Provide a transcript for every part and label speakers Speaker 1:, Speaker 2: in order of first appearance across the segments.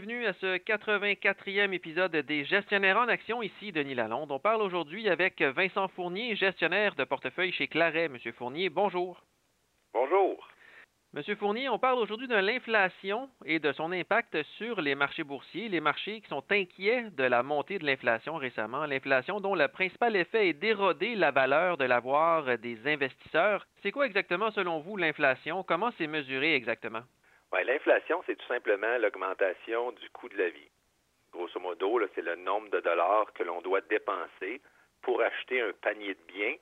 Speaker 1: bienvenue à ce 84e épisode des Gestionnaires en action. Ici Denis Lalonde. On parle aujourd'hui avec Vincent Fournier, gestionnaire de portefeuille chez Claret. Monsieur Fournier, bonjour.
Speaker 2: Bonjour.
Speaker 1: Monsieur Fournier, on parle aujourd'hui de l'inflation et de son impact sur les marchés boursiers, les marchés qui sont inquiets de la montée de l'inflation récemment, l'inflation dont le principal effet est d'éroder la valeur de l'avoir des investisseurs. C'est quoi exactement selon vous l'inflation? Comment c'est mesuré exactement?
Speaker 2: L'inflation, c'est tout simplement l'augmentation du coût de la vie. Grosso modo, c'est le nombre de dollars que l'on doit dépenser pour acheter un panier de biens.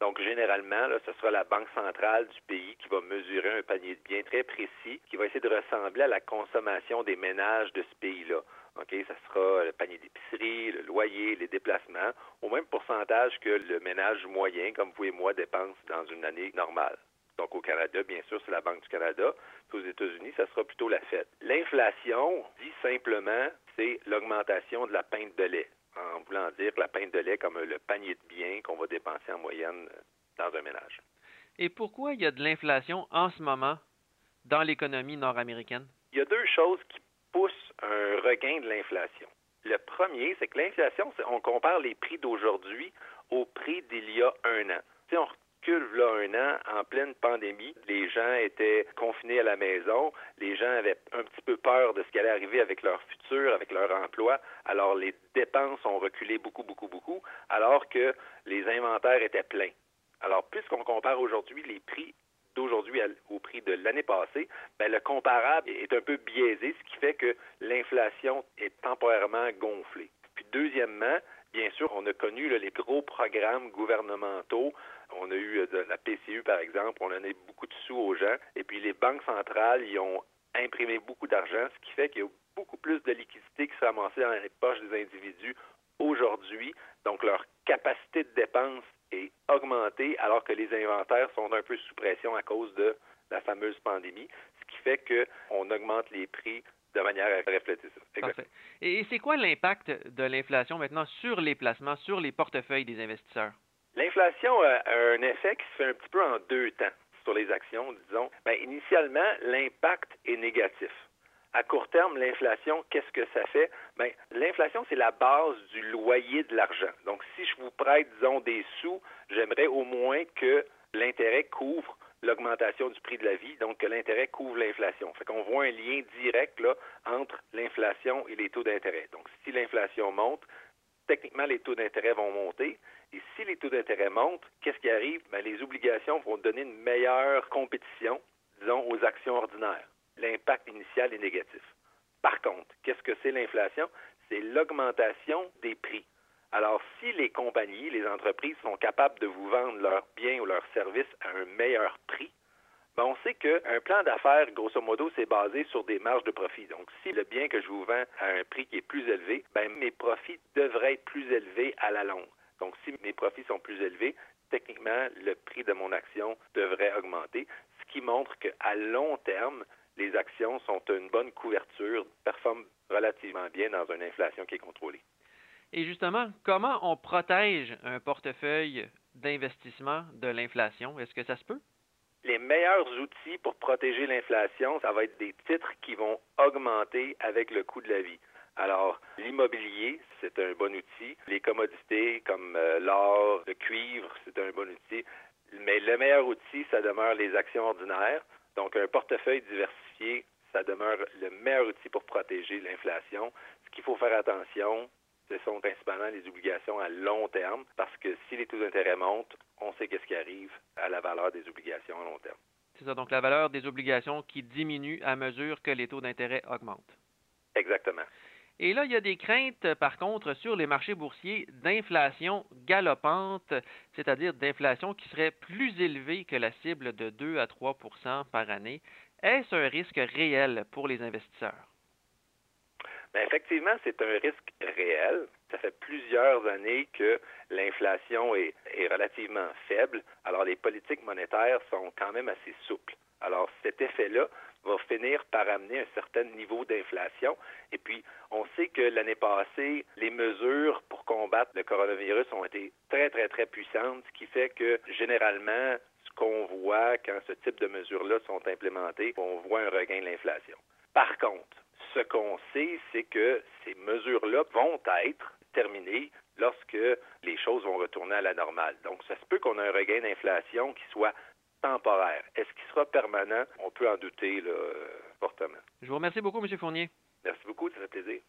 Speaker 2: Donc, généralement, ce sera la Banque centrale du pays qui va mesurer un panier de biens très précis, qui va essayer de ressembler à la consommation des ménages de ce pays-là. OK, ça sera le panier d'épicerie, le loyer, les déplacements, au même pourcentage que le ménage moyen, comme vous et moi, dépense dans une année normale. Donc, au Canada, bien sûr, c'est la Banque du Canada. Puis aux États-Unis, ça sera plutôt la Fed. L'inflation, dit simplement, c'est l'augmentation de la pinte de lait. En voulant dire la pinte de lait comme le panier de biens qu'on va dépenser en moyenne dans un ménage.
Speaker 1: Et pourquoi il y a de l'inflation en ce moment dans l'économie nord-américaine?
Speaker 2: Il y a deux choses qui poussent un regain de l'inflation. Le premier, c'est que l'inflation, on compare les prix d'aujourd'hui au prix d'il y a un an. Si on là un an, en pleine pandémie, les gens étaient confinés à la maison, les gens avaient un petit peu peur de ce qui allait arriver avec leur futur, avec leur emploi, alors les dépenses ont reculé beaucoup, beaucoup, beaucoup, alors que les inventaires étaient pleins. Alors, puisqu'on compare aujourd'hui les prix d'aujourd'hui au prix de l'année passée, ben, le comparable est un peu biaisé, ce qui fait que l'inflation est temporairement gonflée. Puis deuxièmement, bien sûr, on a connu les gros programmes gouvernementaux on a eu euh, de la PCU, par exemple, on a donné beaucoup de sous aux gens. Et puis les banques centrales, y ont imprimé beaucoup d'argent, ce qui fait qu'il y a beaucoup plus de liquidités qui se ramassaient dans les poches des individus aujourd'hui. Donc leur capacité de dépense est augmentée alors que les inventaires sont un peu sous pression à cause de la fameuse pandémie, ce qui fait qu'on augmente les prix de manière à refléter ça.
Speaker 1: Parfait. Et c'est quoi l'impact de l'inflation maintenant sur les placements, sur les portefeuilles des investisseurs?
Speaker 2: L'inflation a un effet qui se fait un petit peu en deux temps sur les actions, disons. Bien, initialement, l'impact est négatif. À court terme, l'inflation, qu'est-ce que ça fait? Bien, l'inflation, c'est la base du loyer de l'argent. Donc, si je vous prête, disons, des sous, j'aimerais au moins que l'intérêt couvre l'augmentation du prix de la vie, donc que l'intérêt couvre l'inflation. Fait voit un lien direct là, entre l'inflation et les taux d'intérêt. Donc, si l'inflation monte, techniquement, les taux d'intérêt vont monter. Et si les taux d'intérêt montent, qu'est-ce qui arrive? Bien, les obligations vont donner une meilleure compétition, disons, aux actions ordinaires. L'impact initial est négatif. Par contre, qu'est-ce que c'est l'inflation? C'est l'augmentation des prix. Alors, si les compagnies, les entreprises sont capables de vous vendre leurs biens leurs à un meilleur prix, ben on sait qu'un plan d'affaires, grosso modo, c'est basé sur des marges de profit. Donc, si le bien que je vous vends à un prix qui est plus élevé, ben mes profits devraient être plus élevés à la longue. Donc, si mes profits sont plus élevés, techniquement, le prix de mon action devrait augmenter, ce qui montre qu'à long terme, les actions sont une bonne couverture, performent relativement bien dans une inflation qui est contrôlée.
Speaker 1: Et justement, comment on protège un portefeuille d'investissement de l'inflation? Est-ce que ça se peut?
Speaker 2: Les meilleurs outils pour protéger l'inflation, ça va être des titres qui vont augmenter avec le coût de la vie. Alors, l'immobilier, c'est un bon outil. Les commodités comme euh, l'or, le cuivre, c'est un bon outil. Mais le meilleur outil, ça demeure les actions ordinaires. Donc, un portefeuille diversifié, ça demeure le meilleur outil pour protéger l'inflation. Ce qu'il faut faire attention, ce sont principalement les obligations à long terme, parce que si les taux d'intérêt montent, on sait qu'est-ce qui arrive à la valeur des obligations à long terme.
Speaker 1: C'est ça, donc la valeur des obligations qui diminue à mesure que les taux d'intérêt augmentent.
Speaker 2: Exactement.
Speaker 1: Et là, il y a des craintes, par contre, sur les marchés boursiers d'inflation galopante, c'est-à-dire d'inflation qui serait plus élevée que la cible de 2 à 3% par année. Est-ce un risque réel pour les investisseurs?
Speaker 2: Bien, effectivement, c'est un risque réel. Ça fait plusieurs années que l'inflation est, est, relativement faible. Alors, les politiques monétaires sont quand même assez souples. Alors, cet effet-là va finir par amener un certain niveau d'inflation. Et puis, on sait que l'année passée, les mesures pour combattre le coronavirus ont été très, très, très puissantes, ce qui fait que généralement, ce qu'on voit quand ce type de mesures-là sont implémentées, on voit un regain de l'inflation. Par contre, Ce qu'on sait, c'est que ces mesures-là vont être terminées lorsque les choses vont retourner à la normale. Donc, ça se peut qu'on ait un regain d'inflation qui soit temporaire. Est-ce qu'il sera permanent? On peut en douter là, fortement.
Speaker 1: Je vous remercie beaucoup, M. Fournier.
Speaker 2: Merci beaucoup, ça fait plaisir.